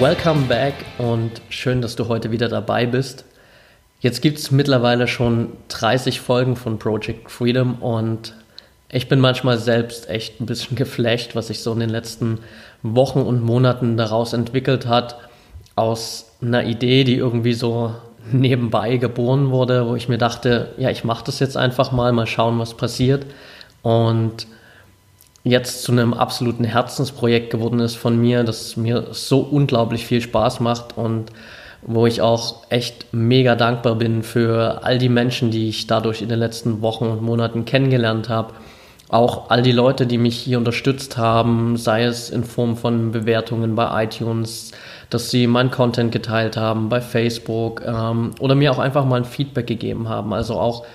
Welcome back und schön, dass du heute wieder dabei bist. Jetzt gibt es mittlerweile schon 30 Folgen von Project Freedom und ich bin manchmal selbst echt ein bisschen geflasht, was sich so in den letzten Wochen und Monaten daraus entwickelt hat, aus einer Idee, die irgendwie so nebenbei geboren wurde, wo ich mir dachte, ja, ich mache das jetzt einfach mal, mal schauen, was passiert. Und jetzt zu einem absoluten Herzensprojekt geworden ist von mir, das mir so unglaublich viel Spaß macht und wo ich auch echt mega dankbar bin für all die Menschen, die ich dadurch in den letzten Wochen und Monaten kennengelernt habe. Auch all die Leute, die mich hier unterstützt haben, sei es in Form von Bewertungen bei iTunes, dass sie meinen Content geteilt haben bei Facebook ähm, oder mir auch einfach mal ein Feedback gegeben haben. Also auch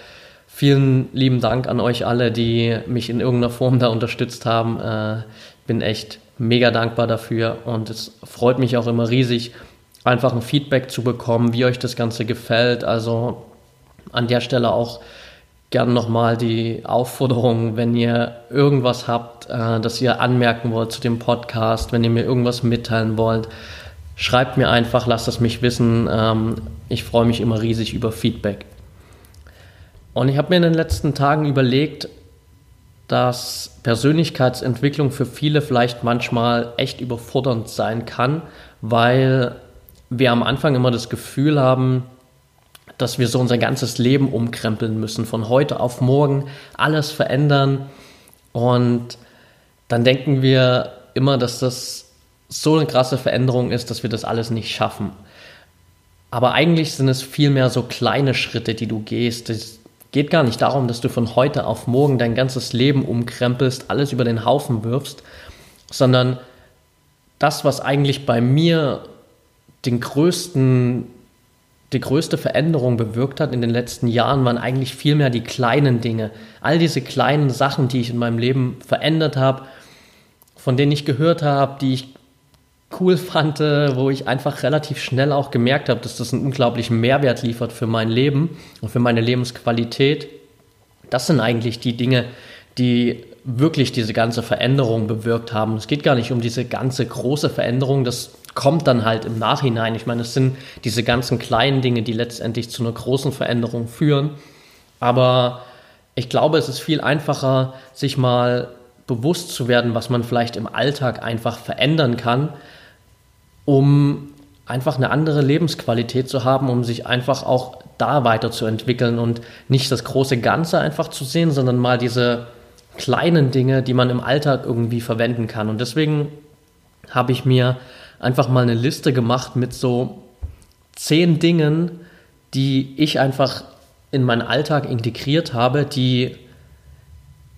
Vielen lieben Dank an euch alle, die mich in irgendeiner Form da unterstützt haben. Äh, bin echt mega dankbar dafür und es freut mich auch immer riesig, einfach ein Feedback zu bekommen, wie euch das Ganze gefällt. Also an der Stelle auch gern nochmal die Aufforderung, wenn ihr irgendwas habt, äh, das ihr anmerken wollt zu dem Podcast, wenn ihr mir irgendwas mitteilen wollt, schreibt mir einfach, lasst es mich wissen. Ähm, ich freue mich immer riesig über Feedback. Und ich habe mir in den letzten Tagen überlegt, dass Persönlichkeitsentwicklung für viele vielleicht manchmal echt überfordernd sein kann, weil wir am Anfang immer das Gefühl haben, dass wir so unser ganzes Leben umkrempeln müssen, von heute auf morgen alles verändern. Und dann denken wir immer, dass das so eine krasse Veränderung ist, dass wir das alles nicht schaffen. Aber eigentlich sind es vielmehr so kleine Schritte, die du gehst, geht gar nicht darum, dass du von heute auf morgen dein ganzes Leben umkrempelst, alles über den Haufen wirfst, sondern das, was eigentlich bei mir den größten, die größte Veränderung bewirkt hat in den letzten Jahren, waren eigentlich vielmehr die kleinen Dinge. All diese kleinen Sachen, die ich in meinem Leben verändert habe, von denen ich gehört habe, die ich cool fand, wo ich einfach relativ schnell auch gemerkt habe, dass das einen unglaublichen Mehrwert liefert für mein Leben und für meine Lebensqualität. Das sind eigentlich die Dinge, die wirklich diese ganze Veränderung bewirkt haben. Es geht gar nicht um diese ganze große Veränderung, das kommt dann halt im Nachhinein. Ich meine, es sind diese ganzen kleinen Dinge, die letztendlich zu einer großen Veränderung führen. Aber ich glaube, es ist viel einfacher, sich mal bewusst zu werden, was man vielleicht im Alltag einfach verändern kann, um einfach eine andere Lebensqualität zu haben, um sich einfach auch da weiterzuentwickeln und nicht das große Ganze einfach zu sehen, sondern mal diese kleinen Dinge, die man im Alltag irgendwie verwenden kann. Und deswegen habe ich mir einfach mal eine Liste gemacht mit so zehn Dingen, die ich einfach in meinen Alltag integriert habe, die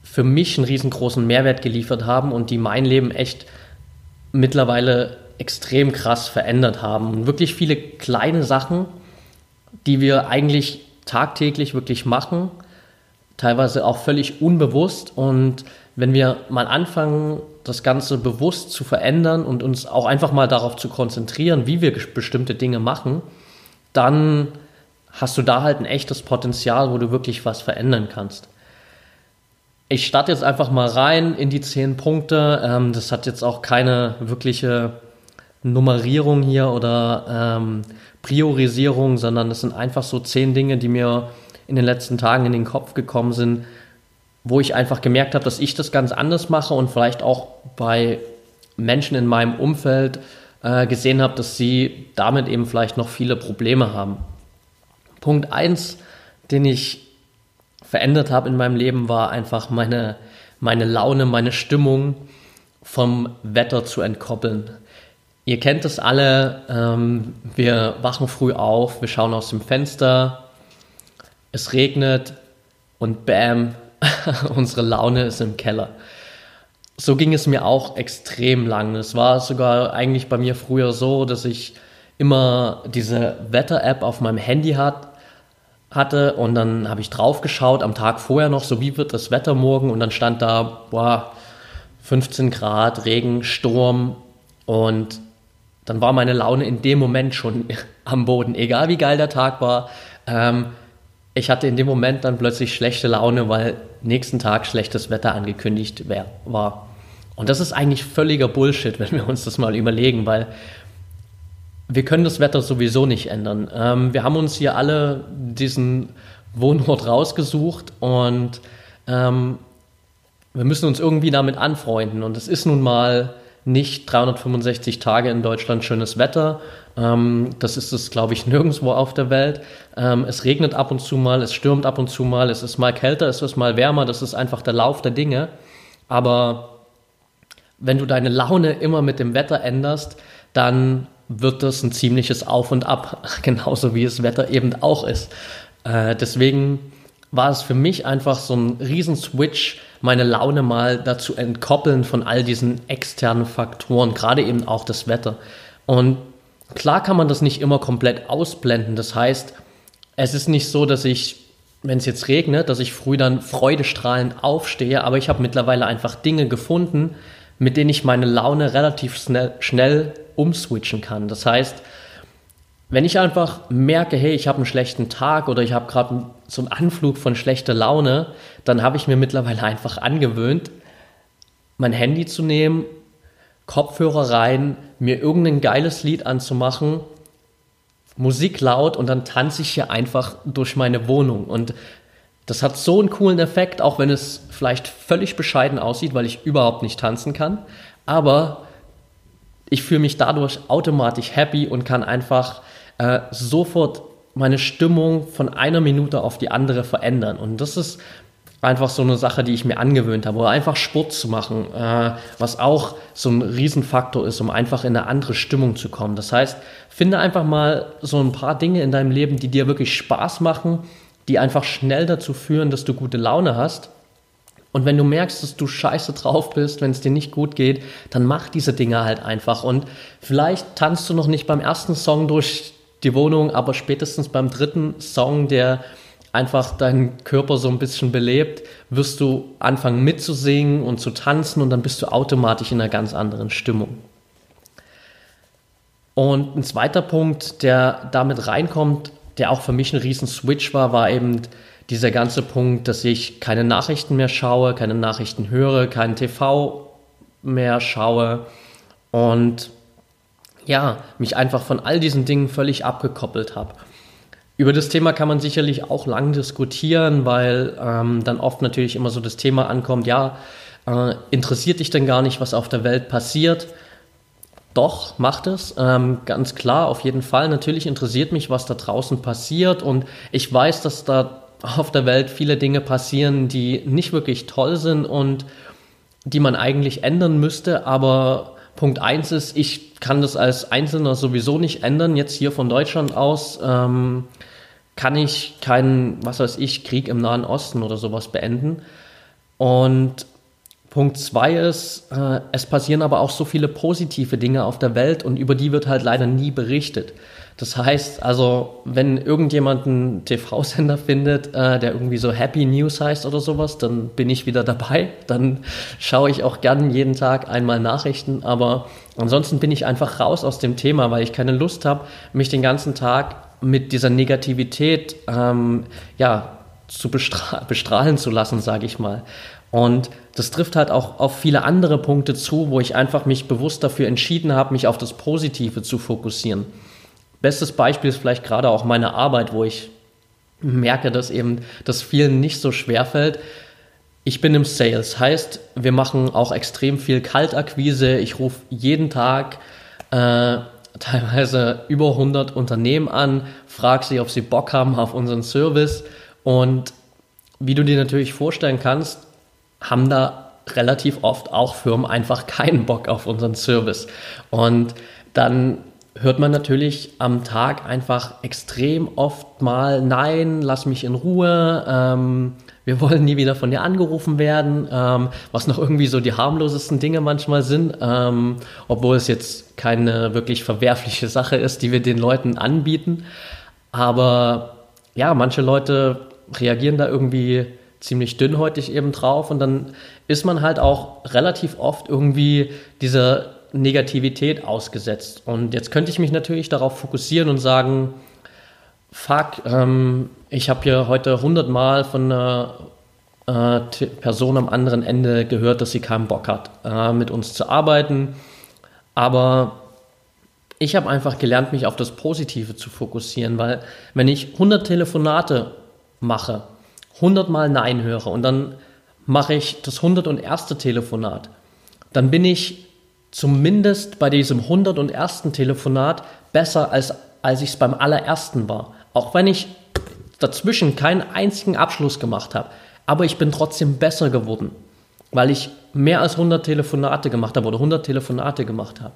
für mich einen riesengroßen Mehrwert geliefert haben und die mein Leben echt mittlerweile extrem krass verändert haben. Und wirklich viele kleine Sachen, die wir eigentlich tagtäglich wirklich machen, teilweise auch völlig unbewusst. Und wenn wir mal anfangen, das Ganze bewusst zu verändern und uns auch einfach mal darauf zu konzentrieren, wie wir bestimmte Dinge machen, dann hast du da halt ein echtes Potenzial, wo du wirklich was verändern kannst. Ich starte jetzt einfach mal rein in die zehn Punkte. Ähm, das hat jetzt auch keine wirkliche Nummerierung hier oder ähm, Priorisierung, sondern es sind einfach so zehn Dinge, die mir in den letzten Tagen in den Kopf gekommen sind, wo ich einfach gemerkt habe, dass ich das ganz anders mache und vielleicht auch bei Menschen in meinem Umfeld äh, gesehen habe, dass sie damit eben vielleicht noch viele Probleme haben. Punkt eins, den ich verändert habe in meinem Leben, war einfach meine, meine Laune, meine Stimmung vom Wetter zu entkoppeln. Ihr kennt es alle, ähm, wir wachen früh auf, wir schauen aus dem Fenster, es regnet und bam, unsere Laune ist im Keller. So ging es mir auch extrem lang. Es war sogar eigentlich bei mir früher so, dass ich immer diese Wetter-App auf meinem Handy hat, hatte und dann habe ich drauf geschaut am Tag vorher noch, so wie wird das Wetter morgen und dann stand da, boah, 15 Grad, Regen, Sturm und dann war meine Laune in dem Moment schon am Boden, egal wie geil der Tag war. Ähm, ich hatte in dem Moment dann plötzlich schlechte Laune, weil nächsten Tag schlechtes Wetter angekündigt wär, war. Und das ist eigentlich völliger Bullshit, wenn wir uns das mal überlegen, weil wir können das Wetter sowieso nicht ändern. Ähm, wir haben uns hier alle diesen Wohnort rausgesucht und ähm, wir müssen uns irgendwie damit anfreunden. Und es ist nun mal nicht 365 Tage in Deutschland schönes Wetter. Ähm, das ist es, glaube ich, nirgendwo auf der Welt. Ähm, es regnet ab und zu mal, es stürmt ab und zu mal, es ist mal kälter, es ist mal wärmer. Das ist einfach der Lauf der Dinge. Aber wenn du deine Laune immer mit dem Wetter änderst, dann wird das ein ziemliches Auf und Ab, genauso wie das Wetter eben auch ist. Äh, deswegen war es für mich einfach so ein Riesenswitch, meine Laune mal dazu entkoppeln von all diesen externen Faktoren, gerade eben auch das Wetter. Und klar kann man das nicht immer komplett ausblenden. Das heißt, es ist nicht so, dass ich, wenn es jetzt regnet, dass ich früh dann freudestrahlend aufstehe, aber ich habe mittlerweile einfach Dinge gefunden, mit denen ich meine Laune relativ schnell, schnell umswitchen kann. Das heißt, wenn ich einfach merke, hey, ich habe einen schlechten Tag oder ich habe gerade so einen Anflug von schlechter Laune, dann habe ich mir mittlerweile einfach angewöhnt, mein Handy zu nehmen, Kopfhörer rein, mir irgendein geiles Lied anzumachen, Musik laut und dann tanze ich hier einfach durch meine Wohnung. Und das hat so einen coolen Effekt, auch wenn es vielleicht völlig bescheiden aussieht, weil ich überhaupt nicht tanzen kann. Aber ich fühle mich dadurch automatisch happy und kann einfach äh, sofort meine Stimmung von einer Minute auf die andere verändern. Und das ist einfach so eine Sache, die ich mir angewöhnt habe. Oder einfach Sport zu machen, äh, was auch so ein Riesenfaktor ist, um einfach in eine andere Stimmung zu kommen. Das heißt, finde einfach mal so ein paar Dinge in deinem Leben, die dir wirklich Spaß machen die einfach schnell dazu führen, dass du gute Laune hast. Und wenn du merkst, dass du scheiße drauf bist, wenn es dir nicht gut geht, dann mach diese Dinge halt einfach. Und vielleicht tanzt du noch nicht beim ersten Song durch die Wohnung, aber spätestens beim dritten Song, der einfach deinen Körper so ein bisschen belebt, wirst du anfangen mitzusingen und zu tanzen und dann bist du automatisch in einer ganz anderen Stimmung. Und ein zweiter Punkt, der damit reinkommt, der auch für mich ein riesen Switch war, war eben dieser ganze Punkt, dass ich keine Nachrichten mehr schaue, keine Nachrichten höre, keinen TV mehr schaue und ja, mich einfach von all diesen Dingen völlig abgekoppelt habe. Über das Thema kann man sicherlich auch lang diskutieren, weil ähm, dann oft natürlich immer so das Thema ankommt, ja, äh, interessiert dich denn gar nicht, was auf der Welt passiert? Doch, macht es. Ähm, ganz klar, auf jeden Fall. Natürlich interessiert mich, was da draußen passiert. Und ich weiß, dass da auf der Welt viele Dinge passieren, die nicht wirklich toll sind und die man eigentlich ändern müsste. Aber Punkt eins ist, ich kann das als Einzelner sowieso nicht ändern. Jetzt hier von Deutschland aus ähm, kann ich keinen, was weiß ich, Krieg im Nahen Osten oder sowas beenden. Und Punkt zwei ist, äh, es passieren aber auch so viele positive Dinge auf der Welt und über die wird halt leider nie berichtet. Das heißt, also, wenn irgendjemand einen TV-Sender findet, äh, der irgendwie so Happy News heißt oder sowas, dann bin ich wieder dabei. Dann schaue ich auch gern jeden Tag einmal Nachrichten. Aber ansonsten bin ich einfach raus aus dem Thema, weil ich keine Lust habe, mich den ganzen Tag mit dieser Negativität ähm, ja, zu bestra bestrahlen zu lassen, sage ich mal. Und das trifft halt auch auf viele andere Punkte zu, wo ich einfach mich bewusst dafür entschieden habe, mich auf das Positive zu fokussieren. Bestes Beispiel ist vielleicht gerade auch meine Arbeit, wo ich merke, dass eben das vielen nicht so schwer fällt. Ich bin im Sales, heißt, wir machen auch extrem viel Kaltakquise. Ich rufe jeden Tag äh, teilweise über 100 Unternehmen an, frage sie, ob sie Bock haben auf unseren Service. Und wie du dir natürlich vorstellen kannst, haben da relativ oft auch Firmen einfach keinen Bock auf unseren Service. Und dann hört man natürlich am Tag einfach extrem oft mal, nein, lass mich in Ruhe, ähm, wir wollen nie wieder von dir angerufen werden, ähm, was noch irgendwie so die harmlosesten Dinge manchmal sind, ähm, obwohl es jetzt keine wirklich verwerfliche Sache ist, die wir den Leuten anbieten. Aber ja, manche Leute reagieren da irgendwie ziemlich dünnhäutig eben drauf und dann ist man halt auch relativ oft irgendwie dieser Negativität ausgesetzt. Und jetzt könnte ich mich natürlich darauf fokussieren und sagen, fuck, ähm, ich habe hier heute hundertmal von einer äh, Person am anderen Ende gehört, dass sie keinen Bock hat, äh, mit uns zu arbeiten. Aber ich habe einfach gelernt, mich auf das Positive zu fokussieren, weil wenn ich 100 Telefonate mache, 100 Mal Nein höre und dann mache ich das 101. Telefonat, dann bin ich zumindest bei diesem 101. Telefonat besser als als ich es beim allerersten war. Auch wenn ich dazwischen keinen einzigen Abschluss gemacht habe. Aber ich bin trotzdem besser geworden, weil ich mehr als 100 Telefonate gemacht habe oder 100 Telefonate gemacht habe.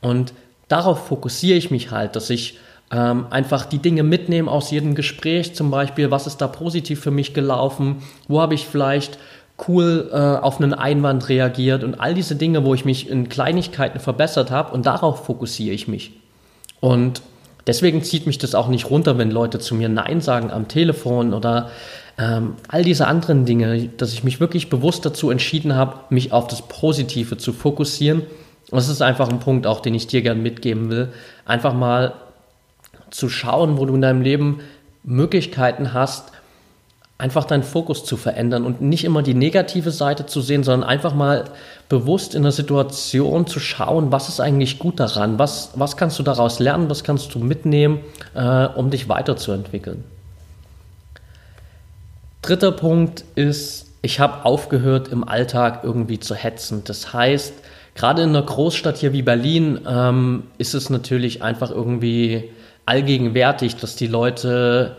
Und darauf fokussiere ich mich halt, dass ich ähm, einfach die Dinge mitnehme aus jedem Gespräch, zum Beispiel, was ist da positiv für mich gelaufen, wo habe ich vielleicht cool äh, auf einen Einwand reagiert und all diese Dinge, wo ich mich in Kleinigkeiten verbessert habe und darauf fokussiere ich mich. Und Deswegen zieht mich das auch nicht runter, wenn Leute zu mir Nein sagen am Telefon oder ähm, all diese anderen Dinge, dass ich mich wirklich bewusst dazu entschieden habe, mich auf das Positive zu fokussieren. Und das ist einfach ein Punkt, auch den ich dir gerne mitgeben will. Einfach mal zu schauen, wo du in deinem Leben Möglichkeiten hast, einfach deinen Fokus zu verändern und nicht immer die negative Seite zu sehen, sondern einfach mal bewusst in der Situation zu schauen, was ist eigentlich gut daran, was, was kannst du daraus lernen, was kannst du mitnehmen, äh, um dich weiterzuentwickeln. Dritter Punkt ist, ich habe aufgehört, im Alltag irgendwie zu hetzen. Das heißt, gerade in einer Großstadt hier wie Berlin ähm, ist es natürlich einfach irgendwie allgegenwärtig, dass die Leute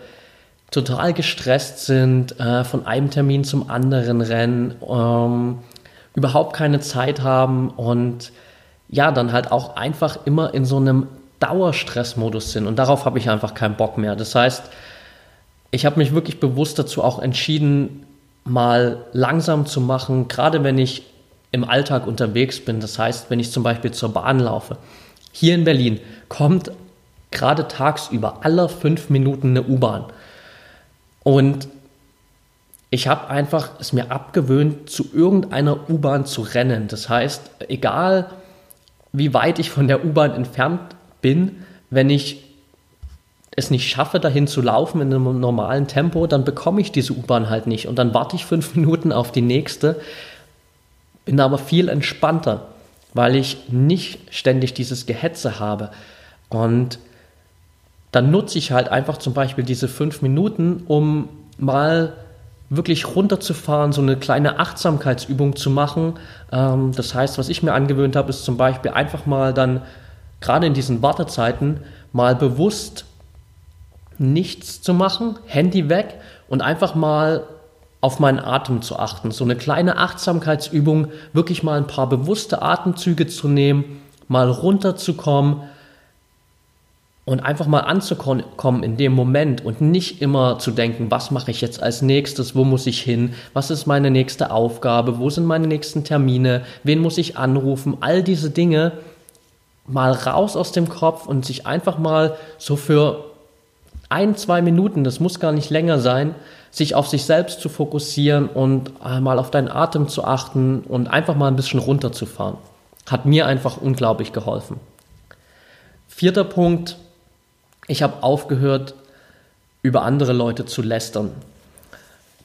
total gestresst sind, äh, von einem Termin zum anderen rennen, ähm, überhaupt keine Zeit haben und ja, dann halt auch einfach immer in so einem Dauerstressmodus sind. Und darauf habe ich einfach keinen Bock mehr. Das heißt, ich habe mich wirklich bewusst dazu auch entschieden, mal langsam zu machen, gerade wenn ich im Alltag unterwegs bin. Das heißt, wenn ich zum Beispiel zur Bahn laufe. Hier in Berlin kommt gerade tagsüber alle fünf Minuten eine U-Bahn. Und ich habe einfach es mir abgewöhnt, zu irgendeiner U-Bahn zu rennen. Das heißt, egal wie weit ich von der U-Bahn entfernt bin, wenn ich es nicht schaffe, dahin zu laufen in einem normalen Tempo, dann bekomme ich diese U-Bahn halt nicht. Und dann warte ich fünf Minuten auf die nächste, bin aber viel entspannter, weil ich nicht ständig dieses Gehetze habe. Und dann nutze ich halt einfach zum Beispiel diese fünf Minuten, um mal wirklich runterzufahren, so eine kleine Achtsamkeitsübung zu machen. Ähm, das heißt, was ich mir angewöhnt habe, ist zum Beispiel einfach mal dann, gerade in diesen Wartezeiten, mal bewusst nichts zu machen, Handy weg und einfach mal auf meinen Atem zu achten. So eine kleine Achtsamkeitsübung, wirklich mal ein paar bewusste Atemzüge zu nehmen, mal runterzukommen, und einfach mal anzukommen in dem Moment und nicht immer zu denken, was mache ich jetzt als nächstes, wo muss ich hin, was ist meine nächste Aufgabe, wo sind meine nächsten Termine, wen muss ich anrufen, all diese Dinge mal raus aus dem Kopf und sich einfach mal so für ein, zwei Minuten, das muss gar nicht länger sein, sich auf sich selbst zu fokussieren und äh, mal auf deinen Atem zu achten und einfach mal ein bisschen runterzufahren. Hat mir einfach unglaublich geholfen. Vierter Punkt, ich habe aufgehört, über andere Leute zu lästern.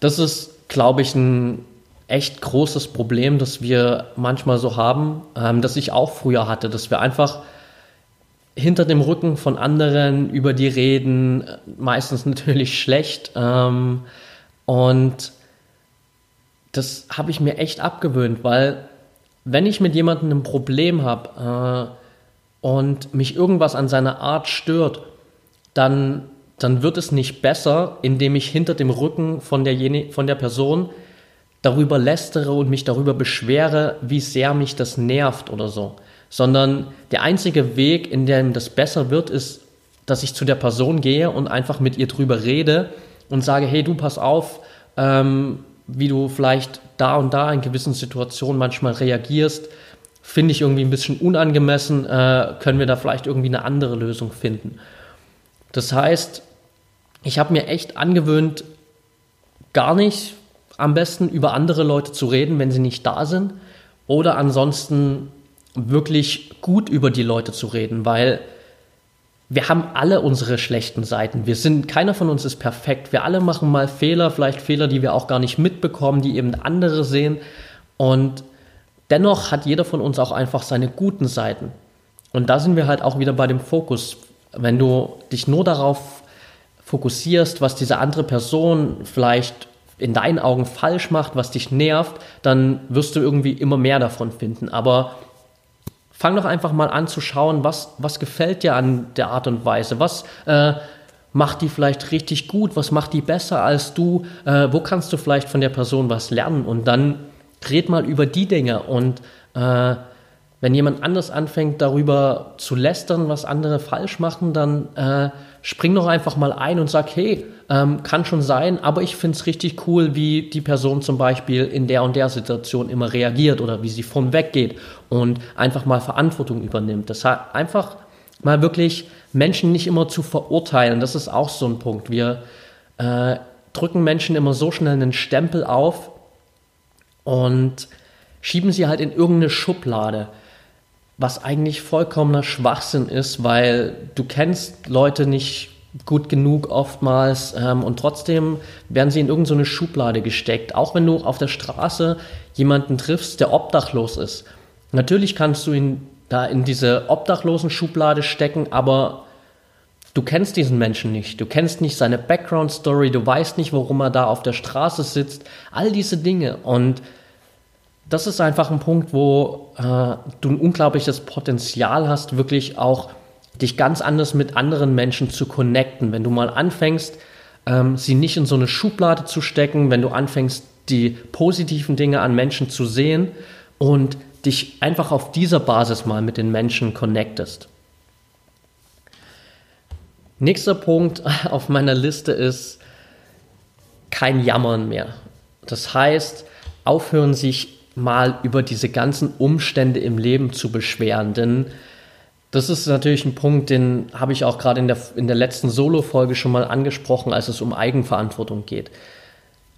Das ist, glaube ich, ein echt großes Problem, das wir manchmal so haben, ähm, das ich auch früher hatte, dass wir einfach hinter dem Rücken von anderen über die reden, meistens natürlich schlecht. Ähm, und das habe ich mir echt abgewöhnt, weil wenn ich mit jemandem ein Problem habe äh, und mich irgendwas an seiner Art stört, dann, dann wird es nicht besser, indem ich hinter dem Rücken von der, von der Person darüber lästere und mich darüber beschwere, wie sehr mich das nervt oder so. sondern der einzige Weg, in dem das besser wird, ist, dass ich zu der Person gehe und einfach mit ihr drüber rede und sage, hey, du pass auf, ähm, wie du vielleicht da und da in gewissen Situationen manchmal reagierst, finde ich irgendwie ein bisschen unangemessen, äh, können wir da vielleicht irgendwie eine andere Lösung finden. Das heißt, ich habe mir echt angewöhnt, gar nicht am besten über andere Leute zu reden, wenn sie nicht da sind, oder ansonsten wirklich gut über die Leute zu reden, weil wir haben alle unsere schlechten Seiten. Wir sind, keiner von uns ist perfekt. Wir alle machen mal Fehler, vielleicht Fehler, die wir auch gar nicht mitbekommen, die eben andere sehen. Und dennoch hat jeder von uns auch einfach seine guten Seiten. Und da sind wir halt auch wieder bei dem Fokus. Wenn du dich nur darauf fokussierst, was diese andere Person vielleicht in deinen Augen falsch macht, was dich nervt, dann wirst du irgendwie immer mehr davon finden. Aber fang doch einfach mal an zu schauen, was, was gefällt dir an der Art und Weise, was äh, macht die vielleicht richtig gut, was macht die besser als du, äh, wo kannst du vielleicht von der Person was lernen? Und dann red mal über die Dinge und äh, wenn jemand anders anfängt, darüber zu lästern, was andere falsch machen, dann äh, spring doch einfach mal ein und sag, hey, ähm, kann schon sein, aber ich finde es richtig cool, wie die Person zum Beispiel in der und der Situation immer reagiert oder wie sie von weggeht und einfach mal Verantwortung übernimmt. Das heißt, einfach mal wirklich Menschen nicht immer zu verurteilen, das ist auch so ein Punkt. Wir äh, drücken Menschen immer so schnell einen Stempel auf und schieben sie halt in irgendeine Schublade was eigentlich vollkommener Schwachsinn ist, weil du kennst Leute nicht gut genug oftmals ähm, und trotzdem werden sie in irgendeine so Schublade gesteckt. Auch wenn du auf der Straße jemanden triffst, der obdachlos ist. Natürlich kannst du ihn da in diese obdachlosen Schublade stecken, aber du kennst diesen Menschen nicht. Du kennst nicht seine Background Story, du weißt nicht, warum er da auf der Straße sitzt. All diese Dinge und das ist einfach ein Punkt, wo äh, du ein unglaubliches Potenzial hast, wirklich auch dich ganz anders mit anderen Menschen zu connecten. Wenn du mal anfängst, ähm, sie nicht in so eine Schublade zu stecken, wenn du anfängst, die positiven Dinge an Menschen zu sehen und dich einfach auf dieser Basis mal mit den Menschen connectest. Nächster Punkt auf meiner Liste ist kein Jammern mehr. Das heißt, aufhören, sich mal über diese ganzen Umstände im Leben zu beschweren. Denn das ist natürlich ein Punkt, den habe ich auch gerade in der, in der letzten Solo-Folge schon mal angesprochen, als es um Eigenverantwortung geht.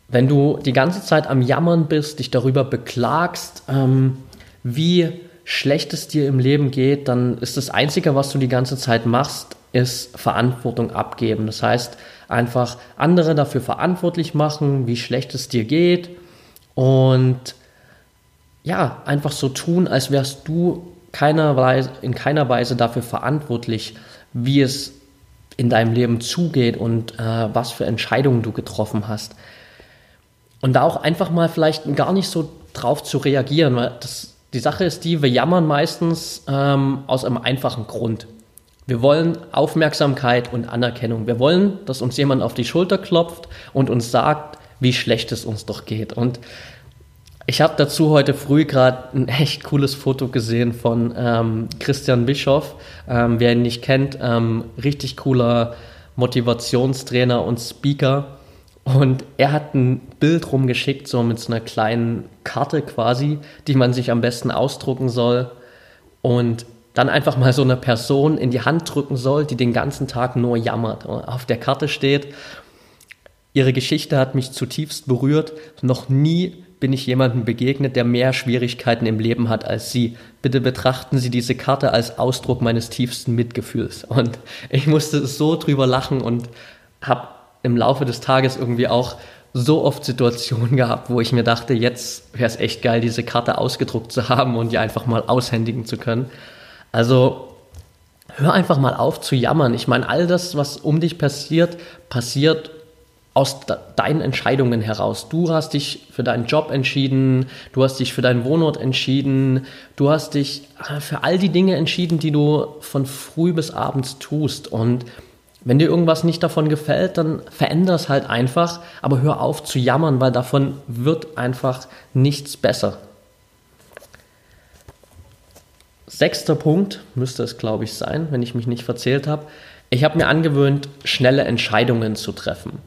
Wenn du die ganze Zeit am Jammern bist, dich darüber beklagst, ähm, wie schlecht es dir im Leben geht, dann ist das Einzige, was du die ganze Zeit machst, ist Verantwortung abgeben. Das heißt, einfach andere dafür verantwortlich machen, wie schlecht es dir geht und ja, einfach so tun, als wärst du keiner Weise, in keiner Weise dafür verantwortlich, wie es in deinem Leben zugeht und äh, was für Entscheidungen du getroffen hast. Und da auch einfach mal vielleicht gar nicht so drauf zu reagieren, weil das, die Sache ist die, wir jammern meistens ähm, aus einem einfachen Grund. Wir wollen Aufmerksamkeit und Anerkennung. Wir wollen, dass uns jemand auf die Schulter klopft und uns sagt, wie schlecht es uns doch geht. Und ich habe dazu heute früh gerade ein echt cooles Foto gesehen von ähm, Christian Bischoff. Ähm, wer ihn nicht kennt, ähm, richtig cooler Motivationstrainer und Speaker. Und er hat ein Bild rumgeschickt, so mit so einer kleinen Karte quasi, die man sich am besten ausdrucken soll. Und dann einfach mal so eine Person in die Hand drücken soll, die den ganzen Tag nur jammert. Und auf der Karte steht, ihre Geschichte hat mich zutiefst berührt. Noch nie bin ich jemandem begegnet, der mehr Schwierigkeiten im Leben hat als Sie. Bitte betrachten Sie diese Karte als Ausdruck meines tiefsten Mitgefühls. Und ich musste so drüber lachen und habe im Laufe des Tages irgendwie auch so oft Situationen gehabt, wo ich mir dachte, jetzt wäre es echt geil, diese Karte ausgedruckt zu haben und die einfach mal aushändigen zu können. Also hör einfach mal auf zu jammern. Ich meine, all das, was um dich passiert, passiert aus deinen Entscheidungen heraus. Du hast dich für deinen Job entschieden, du hast dich für deinen Wohnort entschieden, du hast dich äh, für all die Dinge entschieden, die du von früh bis abends tust. Und wenn dir irgendwas nicht davon gefällt, dann veränder es halt einfach, aber hör auf zu jammern, weil davon wird einfach nichts besser. sechster Punkt müsste es, glaube ich, sein, wenn ich mich nicht verzählt habe. Ich habe mir angewöhnt, schnelle Entscheidungen zu treffen.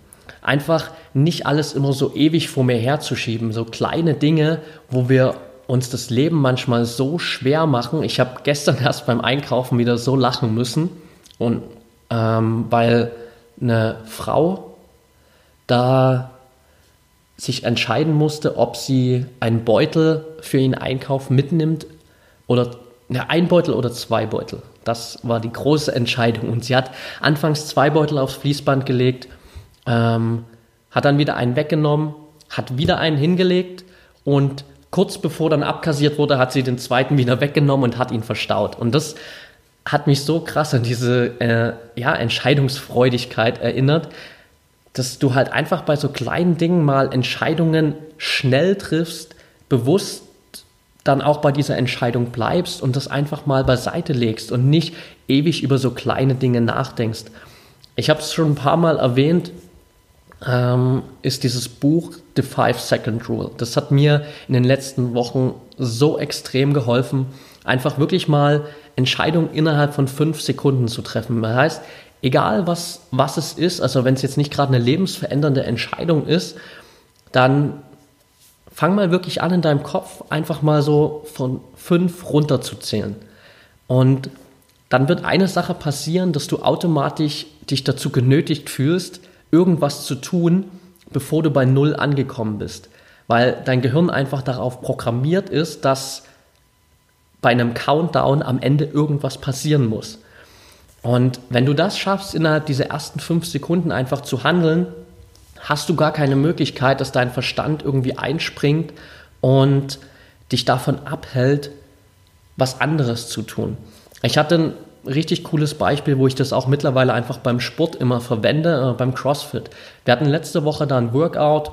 Einfach nicht alles immer so ewig vor mir herzuschieben, so kleine Dinge, wo wir uns das Leben manchmal so schwer machen. Ich habe gestern erst beim Einkaufen wieder so lachen müssen und ähm, weil eine Frau da sich entscheiden musste, ob sie einen Beutel für ihren Einkauf mitnimmt oder ja, ein Beutel oder zwei Beutel. Das war die große Entscheidung. Und sie hat anfangs zwei Beutel aufs Fließband gelegt, ähm, hat dann wieder einen weggenommen, hat wieder einen hingelegt und kurz bevor dann abkassiert wurde, hat sie den zweiten wieder weggenommen und hat ihn verstaut. Und das hat mich so krass an diese äh, ja, Entscheidungsfreudigkeit erinnert, dass du halt einfach bei so kleinen Dingen mal Entscheidungen schnell triffst, bewusst dann auch bei dieser Entscheidung bleibst und das einfach mal beiseite legst und nicht ewig über so kleine Dinge nachdenkst. Ich habe es schon ein paar Mal erwähnt, ähm, ist dieses Buch The Five Second Rule. Das hat mir in den letzten Wochen so extrem geholfen, einfach wirklich mal Entscheidungen innerhalb von fünf Sekunden zu treffen. Das heißt, egal was, was es ist, also wenn es jetzt nicht gerade eine lebensverändernde Entscheidung ist, dann fang mal wirklich an in deinem Kopf einfach mal so von fünf runterzuzählen. Und dann wird eine Sache passieren, dass du automatisch dich dazu genötigt fühlst, irgendwas zu tun, bevor du bei Null angekommen bist. Weil dein Gehirn einfach darauf programmiert ist, dass bei einem Countdown am Ende irgendwas passieren muss. Und wenn du das schaffst, innerhalb dieser ersten fünf Sekunden einfach zu handeln, hast du gar keine Möglichkeit, dass dein Verstand irgendwie einspringt und dich davon abhält, was anderes zu tun. Ich hatte ein richtig cooles Beispiel, wo ich das auch mittlerweile einfach beim Sport immer verwende, äh, beim CrossFit. Wir hatten letzte Woche da ein Workout,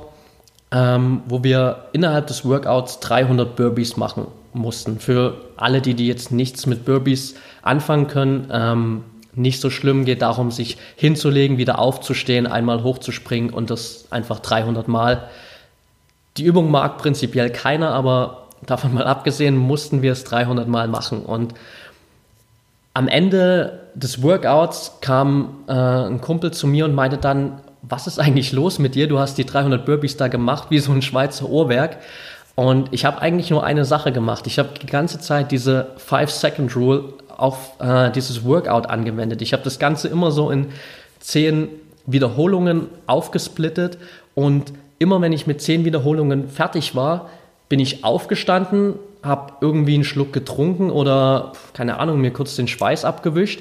ähm, wo wir innerhalb des Workouts 300 Burpees machen mussten. Für alle, die, die jetzt nichts mit Burpees anfangen können, ähm, nicht so schlimm, geht darum, sich hinzulegen, wieder aufzustehen, einmal hochzuspringen und das einfach 300 Mal. Die Übung mag prinzipiell keiner, aber davon mal abgesehen, mussten wir es 300 Mal machen. Und am Ende des Workouts kam äh, ein Kumpel zu mir und meinte dann, was ist eigentlich los mit dir? Du hast die 300 Burpees da gemacht, wie so ein Schweizer Uhrwerk. Und ich habe eigentlich nur eine Sache gemacht. Ich habe die ganze Zeit diese 5-Second-Rule auf äh, dieses Workout angewendet. Ich habe das Ganze immer so in 10 Wiederholungen aufgesplittet und immer wenn ich mit 10 Wiederholungen fertig war, bin ich aufgestanden, habe irgendwie einen Schluck getrunken oder keine Ahnung, mir kurz den Schweiß abgewischt,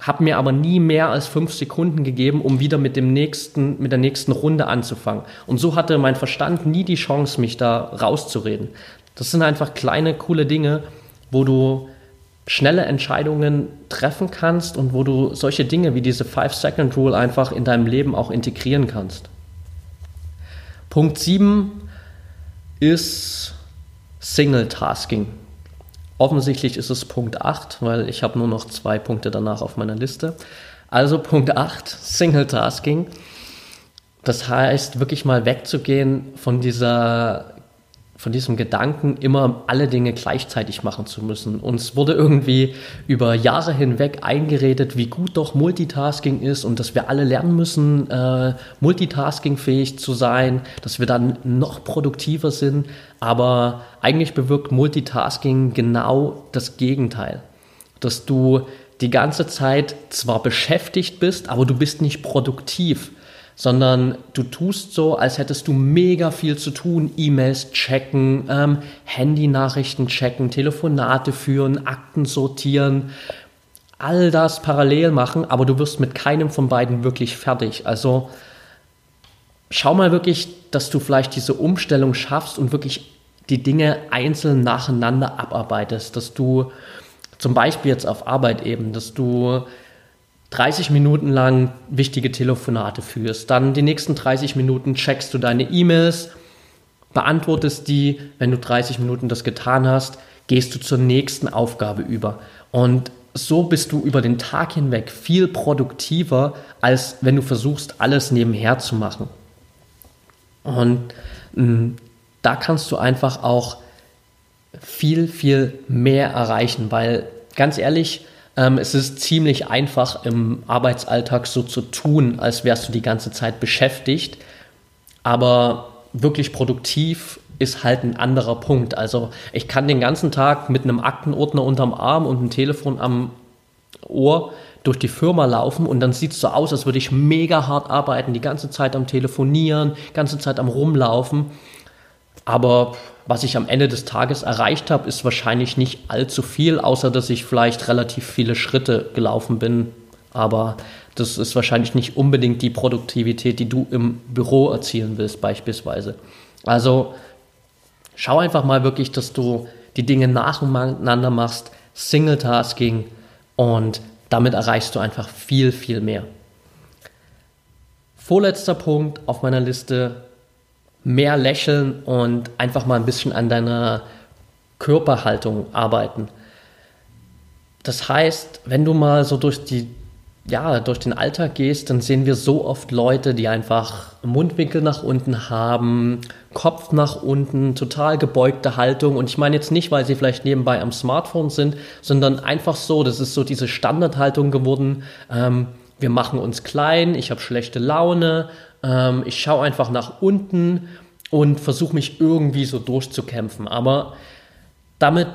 habe mir aber nie mehr als fünf Sekunden gegeben, um wieder mit dem nächsten, mit der nächsten Runde anzufangen. Und so hatte mein Verstand nie die Chance, mich da rauszureden. Das sind einfach kleine, coole Dinge, wo du schnelle Entscheidungen treffen kannst und wo du solche Dinge wie diese Five-Second-Rule einfach in deinem Leben auch integrieren kannst. Punkt 7 ist Single-Tasking. Offensichtlich ist es Punkt 8, weil ich habe nur noch zwei Punkte danach auf meiner Liste. Also Punkt 8, Single-Tasking. Das heißt, wirklich mal wegzugehen von dieser von diesem Gedanken, immer alle Dinge gleichzeitig machen zu müssen. Uns wurde irgendwie über Jahre hinweg eingeredet, wie gut doch Multitasking ist und dass wir alle lernen müssen, äh, multitaskingfähig zu sein, dass wir dann noch produktiver sind. Aber eigentlich bewirkt Multitasking genau das Gegenteil. Dass du die ganze Zeit zwar beschäftigt bist, aber du bist nicht produktiv sondern du tust so, als hättest du mega viel zu tun. E-Mails checken, ähm, Handy-Nachrichten checken, Telefonate führen, Akten sortieren, all das parallel machen, aber du wirst mit keinem von beiden wirklich fertig. Also schau mal wirklich, dass du vielleicht diese Umstellung schaffst und wirklich die Dinge einzeln nacheinander abarbeitest, dass du zum Beispiel jetzt auf Arbeit eben, dass du 30 Minuten lang wichtige Telefonate führst. Dann die nächsten 30 Minuten checkst du deine E-Mails, beantwortest die. Wenn du 30 Minuten das getan hast, gehst du zur nächsten Aufgabe über. Und so bist du über den Tag hinweg viel produktiver, als wenn du versuchst, alles nebenher zu machen. Und mh, mm, da kannst du einfach auch viel, viel mehr erreichen, weil ganz ehrlich, ähm, es ist ziemlich einfach im Arbeitsalltag so zu tun, als wärst du die ganze Zeit beschäftigt, aber wirklich produktiv ist halt ein anderer Punkt. Also ich kann den ganzen Tag mit einem Aktenordner unterm Arm und einem Telefon am Ohr durch die Firma laufen und dann sieht es so aus, als würde ich mega hart arbeiten, die ganze Zeit am Telefonieren, ganze Zeit am Rumlaufen. Aber was ich am Ende des Tages erreicht habe, ist wahrscheinlich nicht allzu viel, außer dass ich vielleicht relativ viele Schritte gelaufen bin. Aber das ist wahrscheinlich nicht unbedingt die Produktivität, die du im Büro erzielen willst, beispielsweise. Also schau einfach mal wirklich, dass du die Dinge nacheinander machst, Single-Tasking und damit erreichst du einfach viel, viel mehr. Vorletzter Punkt auf meiner Liste, mehr lächeln und einfach mal ein bisschen an deiner Körperhaltung arbeiten. Das heißt, wenn du mal so durch die ja, durch den Alltag gehst, dann sehen wir so oft Leute, die einfach Mundwinkel nach unten haben, Kopf nach unten, total gebeugte Haltung. Und ich meine jetzt nicht, weil sie vielleicht nebenbei am Smartphone sind, sondern einfach so, das ist so diese Standardhaltung geworden. Ähm, wir machen uns klein, ich habe schlechte Laune, ähm, ich schaue einfach nach unten und versuche mich irgendwie so durchzukämpfen. Aber damit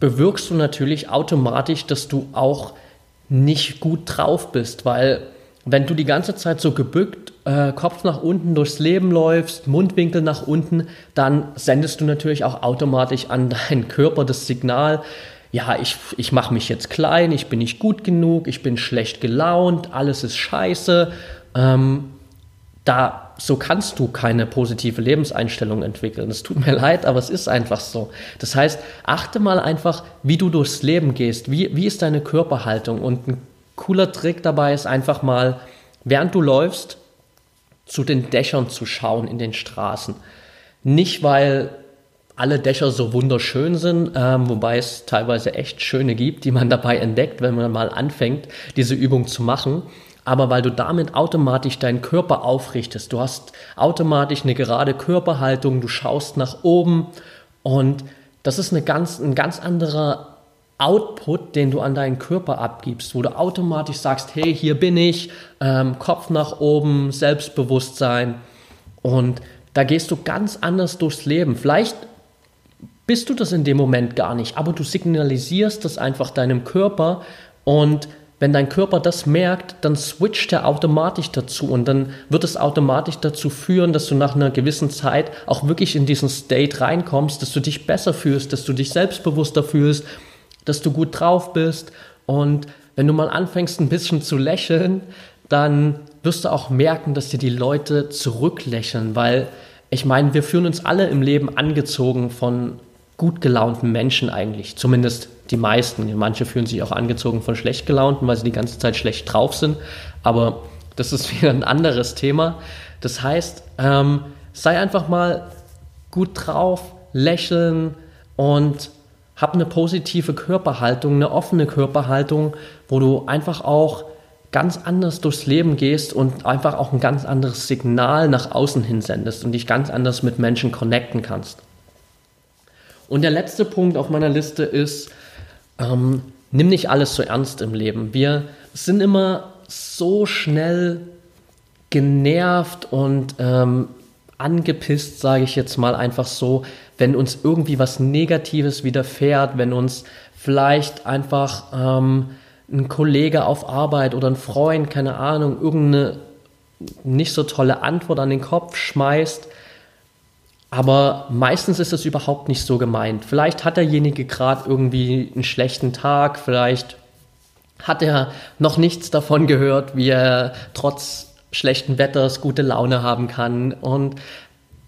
bewirkst du natürlich automatisch, dass du auch nicht gut drauf bist, weil wenn du die ganze Zeit so gebückt, äh, Kopf nach unten durchs Leben läufst, Mundwinkel nach unten, dann sendest du natürlich auch automatisch an deinen Körper das Signal, ja, ich, ich mache mich jetzt klein, ich bin nicht gut genug, ich bin schlecht gelaunt, alles ist scheiße. Ähm, da, so kannst du keine positive Lebenseinstellung entwickeln. Es tut mir leid, aber es ist einfach so. Das heißt, achte mal einfach, wie du durchs Leben gehst. Wie, wie ist deine Körperhaltung? Und ein cooler Trick dabei ist einfach mal, während du läufst, zu den Dächern zu schauen in den Straßen. Nicht, weil alle Dächer so wunderschön sind, ähm, wobei es teilweise echt schöne gibt, die man dabei entdeckt, wenn man mal anfängt, diese Übung zu machen, aber weil du damit automatisch deinen Körper aufrichtest. Du hast automatisch eine gerade Körperhaltung, du schaust nach oben und das ist eine ganz, ein ganz anderer Output, den du an deinen Körper abgibst, wo du automatisch sagst, hey, hier bin ich, ähm, Kopf nach oben, Selbstbewusstsein und da gehst du ganz anders durchs Leben. Vielleicht bist du das in dem Moment gar nicht, aber du signalisierst das einfach deinem Körper und wenn dein Körper das merkt, dann switcht er automatisch dazu und dann wird es automatisch dazu führen, dass du nach einer gewissen Zeit auch wirklich in diesen State reinkommst, dass du dich besser fühlst, dass du dich selbstbewusster fühlst, dass du gut drauf bist. Und wenn du mal anfängst ein bisschen zu lächeln, dann wirst du auch merken, dass dir die Leute zurücklächeln, weil ich meine, wir fühlen uns alle im Leben angezogen von gut gelaunten Menschen eigentlich, zumindest die meisten. Manche fühlen sich auch angezogen von schlecht gelaunten, weil sie die ganze Zeit schlecht drauf sind. Aber das ist wieder ein anderes Thema. Das heißt, ähm, sei einfach mal gut drauf, lächeln und hab eine positive Körperhaltung, eine offene Körperhaltung, wo du einfach auch ganz anders durchs Leben gehst und einfach auch ein ganz anderes Signal nach außen hin sendest und dich ganz anders mit Menschen connecten kannst. Und der letzte Punkt auf meiner Liste ist, ähm, nimm nicht alles so ernst im Leben. Wir sind immer so schnell genervt und ähm, angepisst, sage ich jetzt mal einfach so, wenn uns irgendwie was Negatives widerfährt, wenn uns vielleicht einfach ähm, ein Kollege auf Arbeit oder ein Freund, keine Ahnung, irgendeine nicht so tolle Antwort an den Kopf schmeißt, aber meistens ist es überhaupt nicht so gemeint. Vielleicht hat derjenige gerade irgendwie einen schlechten Tag, vielleicht hat er noch nichts davon gehört, wie er trotz schlechten Wetters gute Laune haben kann. Und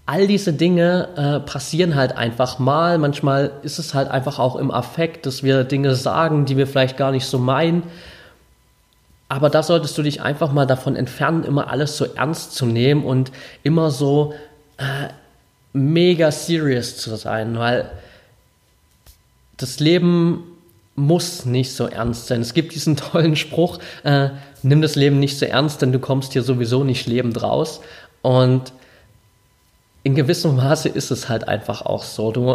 all diese Dinge äh, passieren halt einfach mal. Manchmal ist es halt einfach auch im Affekt, dass wir Dinge sagen, die wir vielleicht gar nicht so meinen. Aber da solltest du dich einfach mal davon entfernen, immer alles so ernst zu nehmen und immer so äh, mega serious zu sein, weil das Leben muss nicht so ernst sein. Es gibt diesen tollen Spruch, äh, nimm das Leben nicht so ernst, denn du kommst hier sowieso nicht lebend raus. Und in gewissem Maße ist es halt einfach auch so. Du,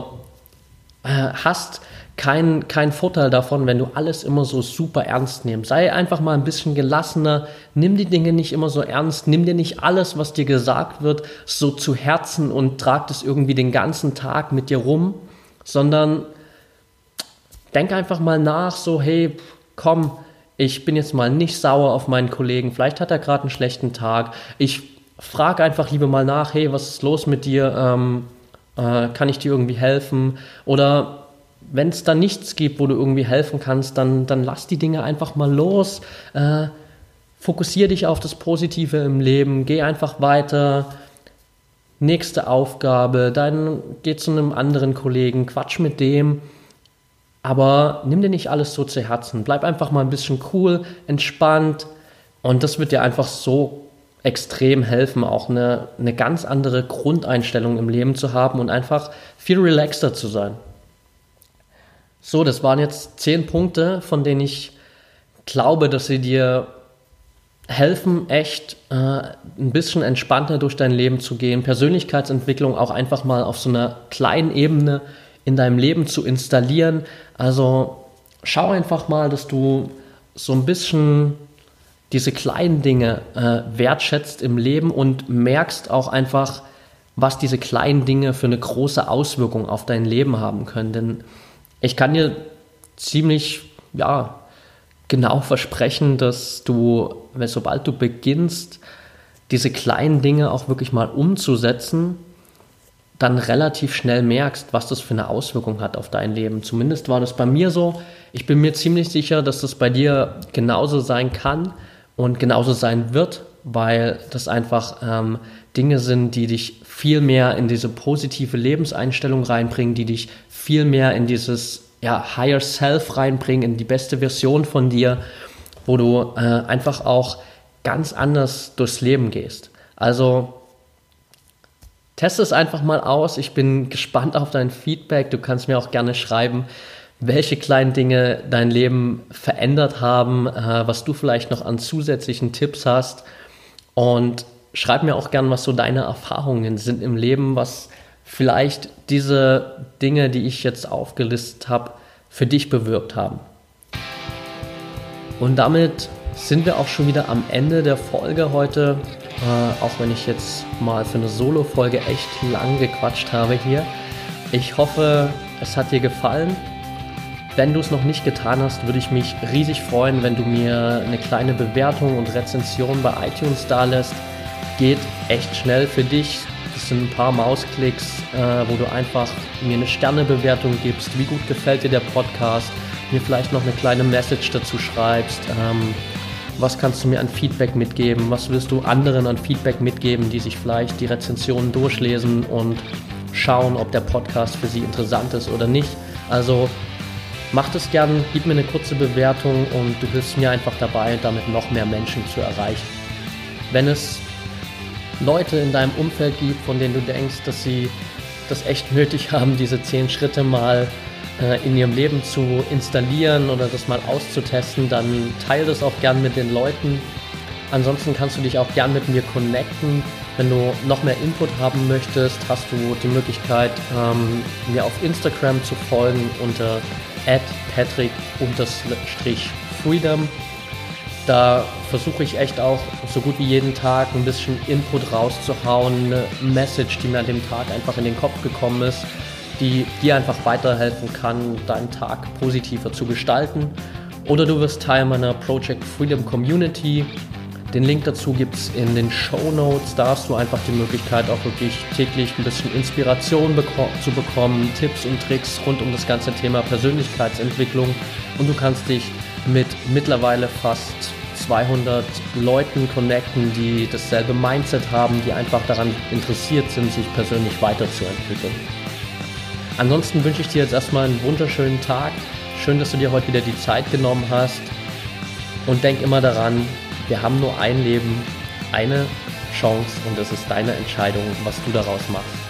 äh, hast keinen kein Vorteil davon, wenn du alles immer so super ernst nimmst. Sei einfach mal ein bisschen gelassener, nimm die Dinge nicht immer so ernst, nimm dir nicht alles, was dir gesagt wird, so zu Herzen und trag das irgendwie den ganzen Tag mit dir rum, sondern denk einfach mal nach, so hey, komm, ich bin jetzt mal nicht sauer auf meinen Kollegen, vielleicht hat er gerade einen schlechten Tag. Ich frage einfach lieber mal nach, hey, was ist los mit dir? Ähm, äh, kann ich dir irgendwie helfen? Oder wenn es da nichts gibt, wo du irgendwie helfen kannst, dann, dann lass die Dinge einfach mal los. Äh, fokussier dich auf das Positive im Leben, geh einfach weiter. Nächste Aufgabe, dann geh zu einem anderen Kollegen, quatsch mit dem aber nimm dir nicht alles so zu Herzen. Bleib einfach mal ein bisschen cool, entspannt. Und das wird dir einfach so extrem helfen, auch eine, eine ganz andere Grundeinstellung im Leben zu haben und einfach viel relaxter zu sein. So, das waren jetzt zehn Punkte, von denen ich glaube, dass sie dir helfen, echt äh, ein bisschen entspannter durch dein Leben zu gehen, Persönlichkeitsentwicklung auch einfach mal auf so einer kleinen Ebene in deinem Leben zu installieren. Also schau einfach mal, dass du so ein bisschen diese kleinen Dinge äh, wertschätzt im Leben und merkst auch einfach, was diese kleinen Dinge für eine große Auswirkung auf dein Leben haben können. Denn ich kann dir ziemlich, ja, genau versprechen, dass du, sobald du beginnst, diese kleinen Dinge auch wirklich mal umzusetzen, dann relativ schnell merkst, was das für eine Auswirkung hat auf dein Leben. Zumindest war das bei mir so. Ich bin mir ziemlich sicher, dass das bei dir genauso sein kann und genauso sein wird, weil das einfach ähm, Dinge sind, die dich viel mehr in diese positive Lebenseinstellung reinbringen, die dich viel mehr in dieses ja, Higher Self reinbringen, in die beste Version von dir, wo du äh, einfach auch ganz anders durchs Leben gehst. Also Teste es einfach mal aus. Ich bin gespannt auf dein Feedback. Du kannst mir auch gerne schreiben, welche kleinen Dinge dein Leben verändert haben, äh, was du vielleicht noch an zusätzlichen Tipps hast. Und schreib mir auch gerne, was so deine Erfahrungen sind im Leben, was vielleicht diese Dinge, die ich jetzt aufgelistet habe, für dich bewirkt haben. Und damit sind wir auch schon wieder am Ende der Folge heute. Äh, auch wenn ich jetzt mal für eine Solo-Folge echt lang gequatscht habe hier. Ich hoffe, es hat dir gefallen. Wenn du es noch nicht getan hast, würde ich mich riesig freuen, wenn du mir eine kleine Bewertung und Rezension bei iTunes da lässt. Geht echt schnell für dich. Das sind ein paar Mausklicks, äh, wo du einfach mir eine Sternebewertung gibst. Wie gut gefällt dir der Podcast? Mir vielleicht noch eine kleine Message dazu schreibst. Ähm, was kannst du mir an Feedback mitgeben? Was willst du anderen an Feedback mitgeben, die sich vielleicht die Rezensionen durchlesen und schauen, ob der Podcast für sie interessant ist oder nicht? Also mach das gern, gib mir eine kurze Bewertung und du hilfst mir einfach dabei, damit noch mehr Menschen zu erreichen. Wenn es Leute in deinem Umfeld gibt, von denen du denkst, dass sie das echt nötig haben, diese zehn Schritte mal äh, in ihrem Leben zu installieren oder das mal auszutesten, dann teile das auch gern mit den Leuten. Ansonsten kannst du dich auch gern mit mir connecten. Wenn du noch mehr Input haben möchtest, hast du die Möglichkeit, ähm, mir auf Instagram zu folgen unter patrick-freedom. Da versuche ich echt auch so gut wie jeden Tag ein bisschen Input rauszuhauen, eine Message, die mir an dem Tag einfach in den Kopf gekommen ist die dir einfach weiterhelfen kann, deinen Tag positiver zu gestalten. Oder du wirst Teil meiner Project Freedom Community. Den Link dazu gibt es in den Show Notes. Da hast du einfach die Möglichkeit, auch wirklich täglich ein bisschen Inspiration beko zu bekommen, Tipps und Tricks rund um das ganze Thema Persönlichkeitsentwicklung. Und du kannst dich mit mittlerweile fast 200 Leuten connecten, die dasselbe Mindset haben, die einfach daran interessiert sind, sich persönlich weiterzuentwickeln. Ansonsten wünsche ich dir jetzt erstmal einen wunderschönen Tag. Schön, dass du dir heute wieder die Zeit genommen hast. Und denk immer daran, wir haben nur ein Leben, eine Chance und es ist deine Entscheidung, was du daraus machst.